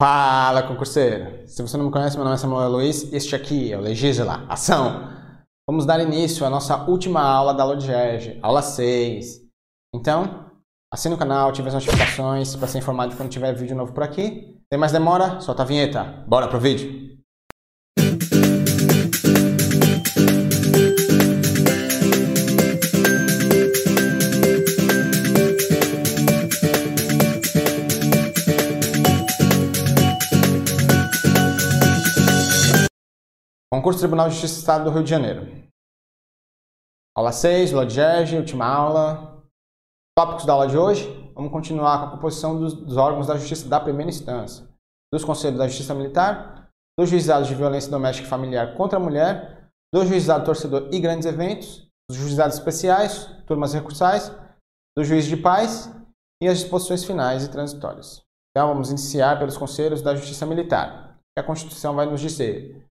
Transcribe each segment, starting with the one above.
Fala, concurseiro! Se você não me conhece, meu nome é Samuel Luiz este aqui é o Legisla Ação! Vamos dar início à nossa última aula da GEG, aula 6. Então, assine o canal, ative as notificações para ser informado quando tiver vídeo novo por aqui. Sem mais demora, solta a vinheta. Bora pro vídeo! Concurso Tribunal de Justiça do Estado do Rio de Janeiro. Aula 6, Lodgerge, última aula. Tópicos da aula de hoje. Vamos continuar com a composição dos, dos, órgãos da Justiça da primeira instância. Dos Conselhos da Justiça Militar, dos Juizados de Violência Doméstica e Familiar contra a Mulher, do Juizado Torcedor e Grandes Eventos, dos Juizados Especiais, turmas recursais, do Juiz de Paz e as disposições finais e transitórias. Então, vamos iniciar pelos Conselhos da Justiça Militar, que a Constituição vai nos dizer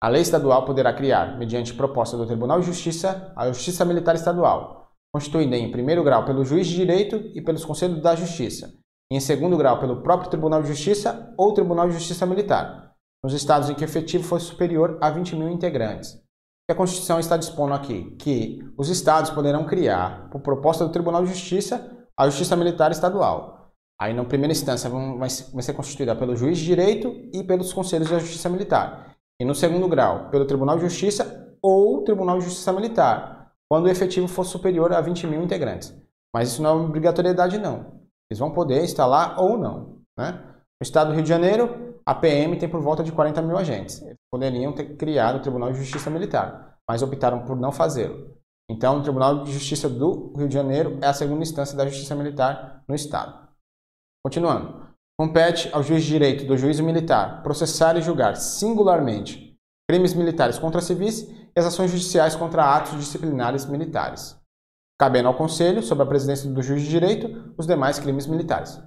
a lei estadual poderá criar, mediante proposta do Tribunal de Justiça, a Justiça Militar Estadual, constituída em primeiro grau pelo juiz de direito e pelos Conselhos da Justiça, e em segundo grau pelo próprio Tribunal de Justiça ou Tribunal de Justiça Militar, nos estados em que o efetivo for superior a 20 mil integrantes. a Constituição está dispondo aqui que os estados poderão criar, por proposta do Tribunal de Justiça, a Justiça Militar Estadual. Aí, na primeira instância, vai ser constituída pelo juiz de direito e pelos conselhos da Justiça Militar e no segundo grau, pelo Tribunal de Justiça ou Tribunal de Justiça Militar, quando o efetivo for superior a 20 mil integrantes. Mas isso não é obrigatoriedade, não. Eles vão poder instalar ou não. Né? No estado do Rio de Janeiro, a PM tem por volta de 40 mil agentes. Eles poderiam ter criado o Tribunal de Justiça Militar, mas optaram por não fazê-lo. Então, o Tribunal de Justiça do Rio de Janeiro é a segunda instância da Justiça Militar no Estado. Continuando. Compete ao juiz de direito do juízo militar processar e julgar singularmente crimes militares contra civis e as ações judiciais contra atos disciplinares militares, cabendo ao Conselho, sob a presidência do juiz de direito, os demais crimes militares.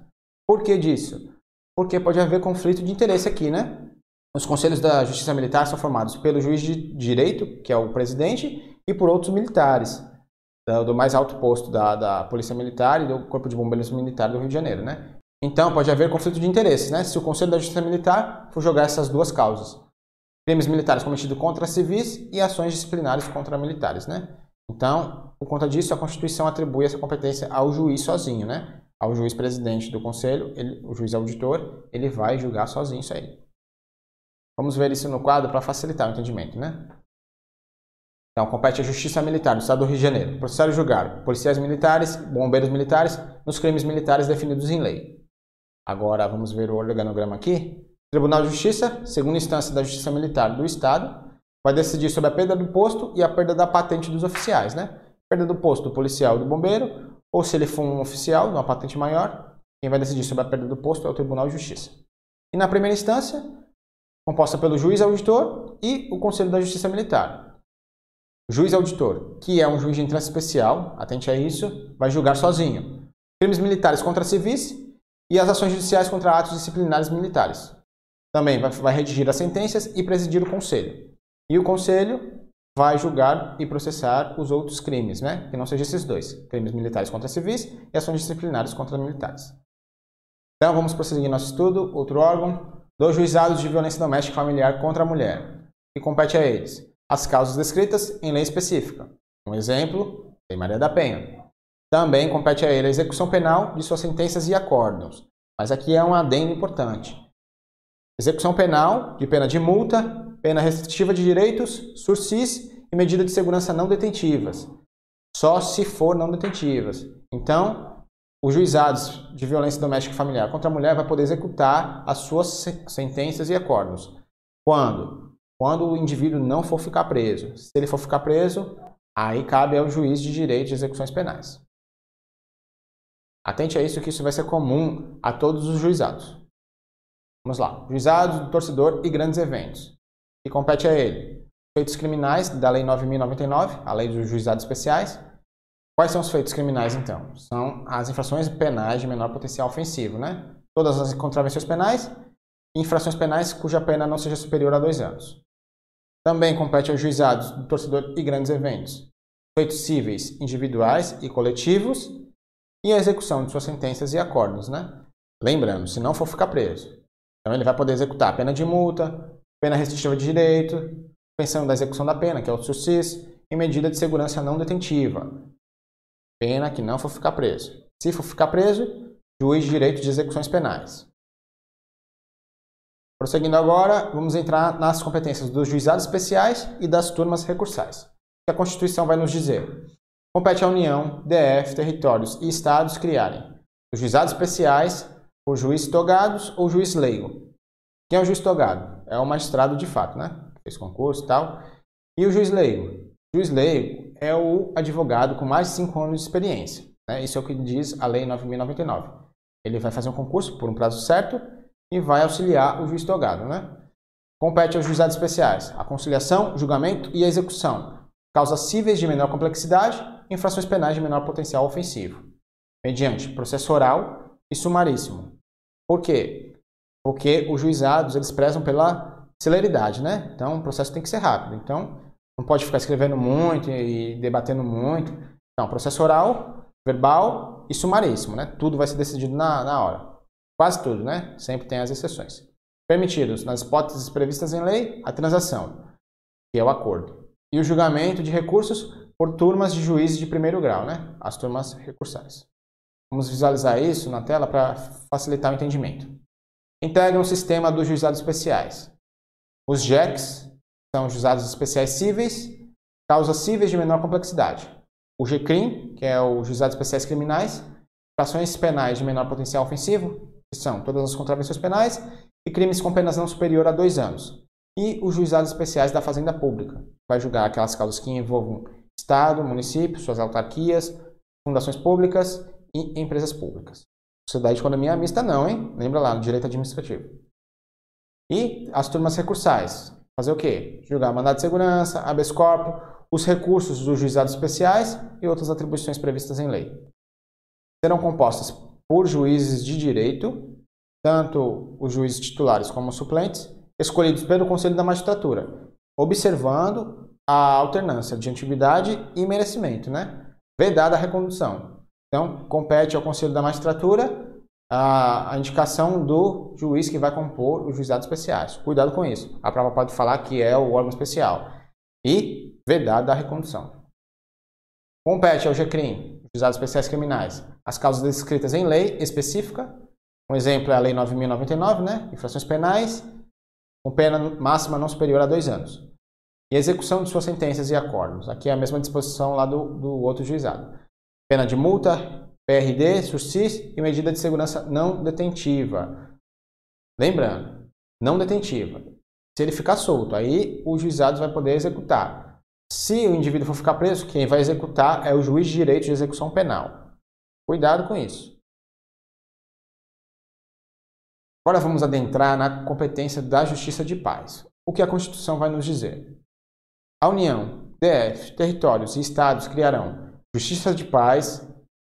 Por que disso? Porque pode haver conflito de interesse aqui, né? Os conselhos da Justiça Militar são formados pelo juiz de direito, que é o presidente, e por outros militares, do mais alto posto da, da Polícia Militar e do Corpo de Bombeiros Militar do Rio de Janeiro, né? Então, pode haver conflito de interesses, né? Se o Conselho da Justiça Militar for jogar essas duas causas. Crimes militares cometidos contra civis e ações disciplinares contra militares, né? Então, por conta disso, a Constituição atribui essa competência ao juiz sozinho, né? Ao juiz presidente do Conselho, ele, o juiz auditor, ele vai julgar sozinho isso aí. Vamos ver isso no quadro para facilitar o entendimento, né? Então, compete à Justiça Militar do Estado do Rio de Janeiro processar e julgar policiais militares, bombeiros militares, nos crimes militares definidos em lei. Agora vamos ver o organograma aqui. Tribunal de Justiça, segunda instância da Justiça Militar do Estado, vai decidir sobre a perda do posto e a perda da patente dos oficiais, né? Perda do posto do policial e do bombeiro, ou se ele for um oficial, uma patente maior, quem vai decidir sobre a perda do posto é o Tribunal de Justiça. E na primeira instância, composta pelo juiz auditor e o Conselho da Justiça Militar. O juiz auditor, que é um juiz de entrância especial, atente a isso, vai julgar sozinho. Crimes militares contra civis e as ações judiciais contra atos disciplinares militares. Também vai, vai redigir as sentenças e presidir o conselho. E o conselho vai julgar e processar os outros crimes, né? Que não sejam esses dois: crimes militares contra civis e ações disciplinares contra militares. Então, vamos prosseguir nosso estudo. Outro órgão: dos juizados de violência doméstica familiar contra a mulher, que compete a eles as causas descritas em lei específica. Um exemplo: Lei Maria da Penha. Também compete a ele a execução penal de suas sentenças e acordos. Mas aqui é um adendo importante. Execução penal de pena de multa, pena restritiva de direitos, sursis e medida de segurança não detentivas. Só se for não detentivas. Então, os juizados de violência doméstica e familiar contra a mulher vai poder executar as suas sentenças e acordos. Quando? Quando o indivíduo não for ficar preso. Se ele for ficar preso, aí cabe ao juiz de direito de execuções penais. Atente a isso, que isso vai ser comum a todos os juizados. Vamos lá. Juizados do torcedor e grandes eventos. Que compete a ele. Feitos criminais da Lei 9.099, a Lei dos Juizados Especiais. Quais são os feitos criminais, então? São as infrações penais de menor potencial ofensivo, né? Todas as contravenções penais e infrações penais cuja pena não seja superior a dois anos. Também compete aos juizados do torcedor e grandes eventos. Feitos cíveis individuais e coletivos e a execução de suas sentenças e acordos, né? Lembrando, se não for ficar preso. Então ele vai poder executar pena de multa, pena restritiva de direito, pensão da execução da pena, que é o SUSIS, e medida de segurança não detentiva, pena que não for ficar preso. Se for ficar preso, juiz de direito de execuções penais. Prosseguindo agora, vamos entrar nas competências dos juizados especiais e das turmas recursais. O que a Constituição vai nos dizer? Compete à União, DF, territórios e estados criarem os juizados especiais por juiz togados ou juiz leigo. Quem é o juiz togado? É o magistrado de fato, né? Fez concurso e tal. E o juiz leigo? O juiz leigo é o advogado com mais de 5 anos de experiência. Né? Isso é o que diz a Lei 9.099. Ele vai fazer um concurso por um prazo certo e vai auxiliar o juiz togado. Né? Compete aos juizados especiais a conciliação, julgamento e a execução. Causas cíveis de menor complexidade, infrações penais de menor potencial ofensivo. Mediante processo oral e sumaríssimo. Por quê? Porque os juizados eles prezam pela celeridade, né? Então o processo tem que ser rápido. Então não pode ficar escrevendo muito e debatendo muito. Então, processo oral, verbal e sumaríssimo, né? Tudo vai ser decidido na, na hora. Quase tudo, né? Sempre tem as exceções. Permitidos, nas hipóteses previstas em lei, a transação, que é o acordo. E o julgamento de recursos por turmas de juízes de primeiro grau, né? As turmas recursais. Vamos visualizar isso na tela para facilitar o entendimento. Integram o sistema dos juizados especiais. Os JECs são juizados especiais cíveis, causas cíveis de menor complexidade. O GCRIM, que é o Juizados Especiais Criminais, infrações penais de menor potencial ofensivo, que são todas as contravenções penais, e crimes com penas não superior a dois anos. E os juizados especiais da Fazenda Pública, vai julgar aquelas causas que envolvam Estado, município, suas autarquias, fundações públicas e empresas públicas. Sociedade de economia mista não, hein? Lembra lá, direito administrativo. E as turmas recursais. Fazer o quê? Julgar mandado de segurança, habeas corpus, os recursos dos juizados especiais e outras atribuições previstas em lei. Serão compostas por juízes de direito, tanto os juízes titulares como os suplentes, escolhidos pelo Conselho da Magistratura, observando a alternância de antiguidade e merecimento, né? Vedada a recondução. Então, compete ao Conselho da Magistratura a, indicação do juiz que vai compor os juizados especiais. Cuidado com isso. A prova pode falar que é o órgão especial. E vedada a recondução. Compete ao GCRIM, juizados especiais criminais, as causas descritas em lei específica. Um exemplo é a Lei 9.099, né? Infrações penais, com pena máxima não superior a dois anos. E execução de suas sentenças e acordos. Aqui é a mesma disposição lá do, do outro juizado. Pena de multa, PRD, SUSIS e medida de segurança não detentiva. Lembrando, não detentiva. Se ele ficar solto, aí o juizado vai poder executar. Se o indivíduo for ficar preso, quem vai executar é o juiz de direito de execução penal. Cuidado com isso. Agora vamos adentrar na competência da justiça de paz. O que a Constituição vai nos dizer? A União, DF, territórios e estados criarão justiça de paz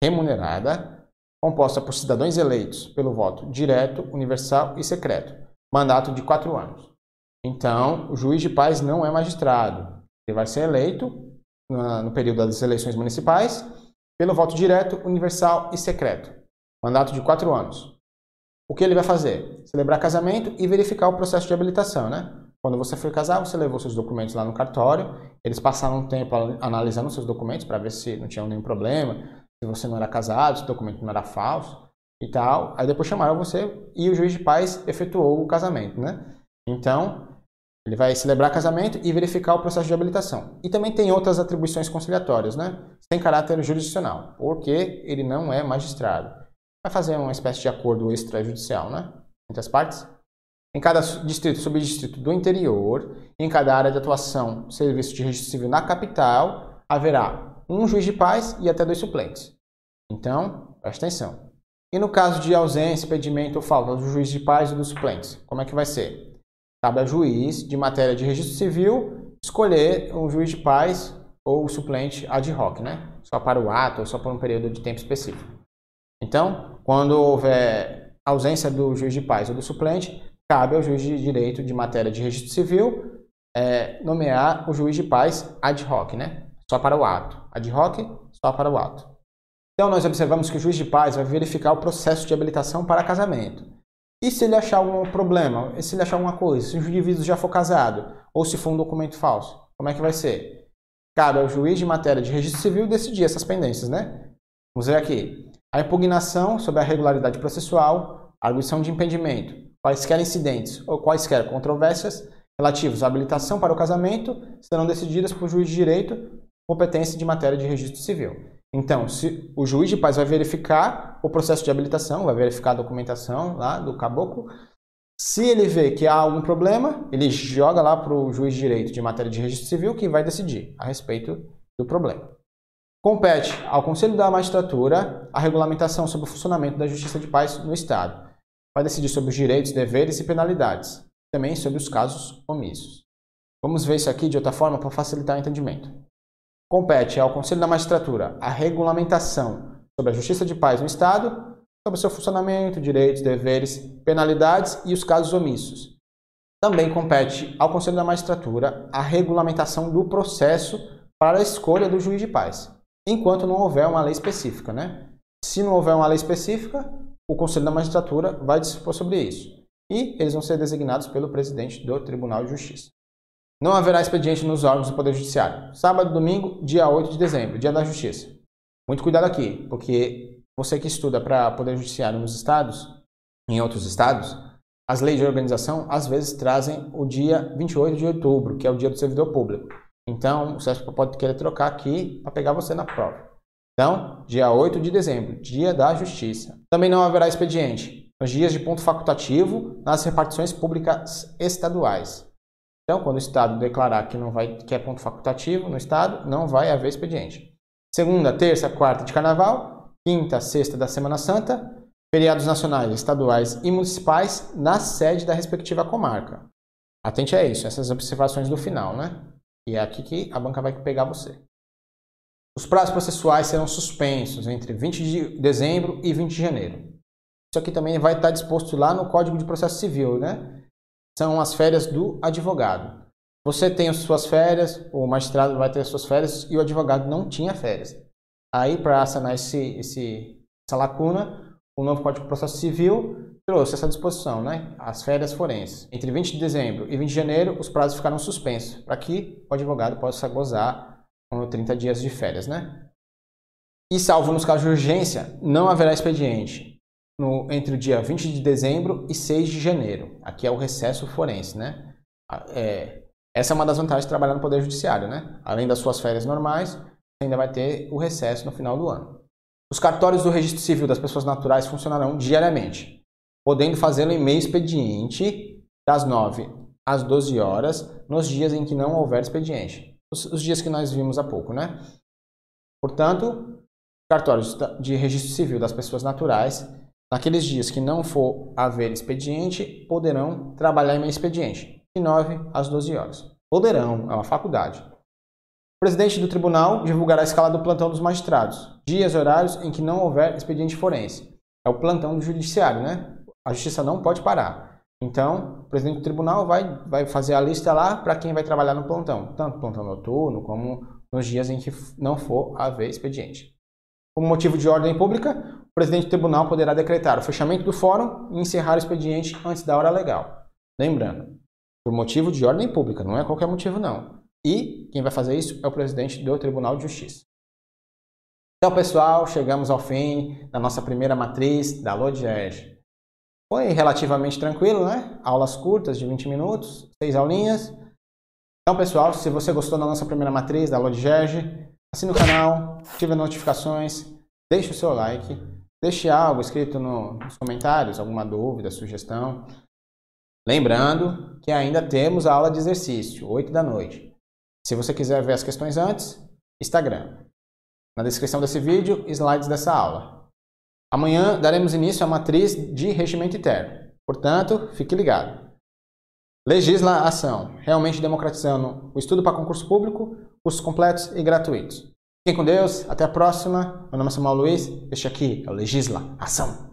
remunerada, composta por cidadãos eleitos pelo voto direto, universal e secreto, mandato de quatro anos. Então, o juiz de paz não é magistrado. Ele vai ser eleito no período das eleições municipais pelo voto direto, universal e secreto, mandato de quatro anos. O que ele vai fazer? Celebrar casamento e verificar o processo de habilitação, né? Quando você foi casar, você levou seus documentos lá no cartório, eles passaram um tempo analisando seus documentos para ver se não tinha nenhum problema, se você não era casado, se o documento não era falso e tal. Aí depois chamaram você e o juiz de paz efetuou o casamento, né? Então, ele vai celebrar casamento e verificar o processo de habilitação. E também tem outras atribuições conciliatórias, né? Sem caráter jurisdicional, porque ele não é magistrado. Vai fazer uma espécie de acordo extrajudicial, né? Entre as partes. Em cada distrito, subdistrito do interior, em cada área de atuação, serviço de registro civil na capital, haverá um juiz de paz e até dois suplentes. Então, preste atenção. E no caso de ausência, impedimento ou falta do juiz de paz e dos suplentes, como é que vai ser? Cabe ao juiz de matéria de registro civil escolher um juiz de paz ou suplente ad hoc, né? Só para o ato ou só por um período de tempo específico. Então, quando houver ausência do juiz de paz ou do suplente, cabe ao juiz de direito de matéria de registro civil é, nomear o juiz de paz ad hoc, né? Só para o ato. Ad hoc, só para o ato. Então, nós observamos que o juiz de paz vai verificar o processo de habilitação para casamento. E se ele achar algum problema? E se ele achar alguma coisa? Se o indivíduo já for casado? Ou se for um documento falso? Como é que vai ser? Cabe ao juiz de matéria de registro civil decidir essas pendências, né? Vamos ver aqui. A impugnação sobre a regularidade processual, a arguição de impedimento, quaisquer incidentes ou quaisquer controvérsias relativos à habilitação para o casamento serão decididas por juiz de direito competência de matéria de registro civil. Então, se o juiz de paz vai verificar o processo de habilitação, vai verificar a documentação lá do caboclo, se ele vê que há algum problema, ele joga lá para o juiz de direito de matéria de registro civil que vai decidir a respeito do problema. Compete ao Conselho da Magistratura a regulamentação sobre o funcionamento da Justiça de Paz no Estado. Vai decidir sobre os direitos, deveres e penalidades, também sobre os casos omissos. Vamos ver isso aqui de outra forma para facilitar o entendimento. Compete ao Conselho da Magistratura a regulamentação sobre a justiça de paz no Estado, sobre seu funcionamento, direitos, deveres, penalidades e os casos omissos. Também compete ao Conselho da Magistratura a regulamentação do processo para a escolha do juiz de paz, enquanto não houver uma lei específica. Né? Se não houver uma lei específica, o Conselho da Magistratura vai dispor sobre isso. E eles vão ser designados pelo presidente do Tribunal de Justiça. Não haverá expediente nos órgãos do Poder Judiciário. Sábado, domingo, dia 8 de dezembro, dia da Justiça. Muito cuidado aqui, porque você que estuda para Poder Judiciário nos estados, em outros estados, as leis de organização às vezes trazem o dia 28 de outubro, que é o dia do servidor público. Então, o CESP pode querer trocar aqui para pegar você na prova. Então, dia 8 de dezembro, dia da Justiça. Também não haverá expediente nos dias de ponto facultativo nas repartições públicas estaduais. Então, quando o Estado declarar que não vai que é ponto facultativo no Estado, não vai haver expediente. Segunda, terça, quarta de Carnaval, quinta, sexta da Semana Santa, feriados nacionais, estaduais e municipais na sede da respectiva comarca. Atente a isso, essas observações do final, né? E é aqui que a banca vai pegar você. Os prazos processuais serão suspensos entre 20 de dezembro e 20 de janeiro. Isso aqui também vai estar disposto lá no Código de Processo Civil, né? são as férias do advogado. Você tem as suas férias, o magistrado vai ter as suas férias e o advogado não tinha férias. Aí, para sanar esse, esse, essa lacuna, o novo Código de Processo Civil trouxe essa disposição, né? As férias forenses. Entre 20 de dezembro e 20 de janeiro, os prazos ficaram suspensos, para que o advogado possa gozar com 30 dias de férias, né? E salvo nos casos de urgência, não haverá expediente no, entre o dia 20 de dezembro e 6 de janeiro. Aqui é o recesso forense, né? É, essa é uma das vantagens de trabalhar no Poder Judiciário, né? Além das suas férias normais, você ainda vai ter o recesso no final do ano. Os cartórios do registro civil das pessoas naturais funcionarão diariamente, podendo fazê-lo em meio expediente das 9 às 12 horas, nos dias em que não houver expediente. Os, os dias que nós vimos há pouco, né? Portanto, cartórios de registro civil das pessoas naturais Naqueles dias que não for haver expediente, poderão trabalhar em meio expediente, de 9 às 12 horas. Poderão, é uma faculdade. O presidente do tribunal divulgará a escala do plantão dos magistrados, dias e horários em que não houver expediente forense. É o plantão do judiciário, né? A justiça não pode parar. Então, o presidente do tribunal vai, vai fazer a lista lá para quem vai trabalhar no plantão, tanto plantão noturno como nos dias em que não for haver expediente. Como motivo de ordem pública, o presidente do tribunal poderá decretar o fechamento do fórum e encerrar o expediente antes da hora legal. Lembrando, por motivo de ordem pública, não é qualquer motivo não. E quem vai fazer isso é o presidente do Tribunal de Justiça. Então, pessoal, chegamos ao fim da nossa primeira matriz da LODGERG. Foi relativamente tranquilo, né? Aulas curtas de 20 minutos, seis aulinhas. Então, pessoal, se você gostou da nossa primeira matriz da LODGERG, assine o canal, ative as notificações, deixe o seu like, deixe algo escrito no, nos comentários, alguma dúvida, sugestão. Lembrando que ainda temos a aula de exercício, 8 da noite. Se você quiser ver as questões antes, Instagram. Na descrição desse vídeo, slides dessa aula. Amanhã daremos início à matriz de regimento interno. Portanto, fique ligado. Legislação, realmente democratizando o estudo para concurso público, cursos completos e gratuitos. Fiquem com Deus, até a próxima. Meu nome é Samuel Luiz, este aqui é o Legisla Ação.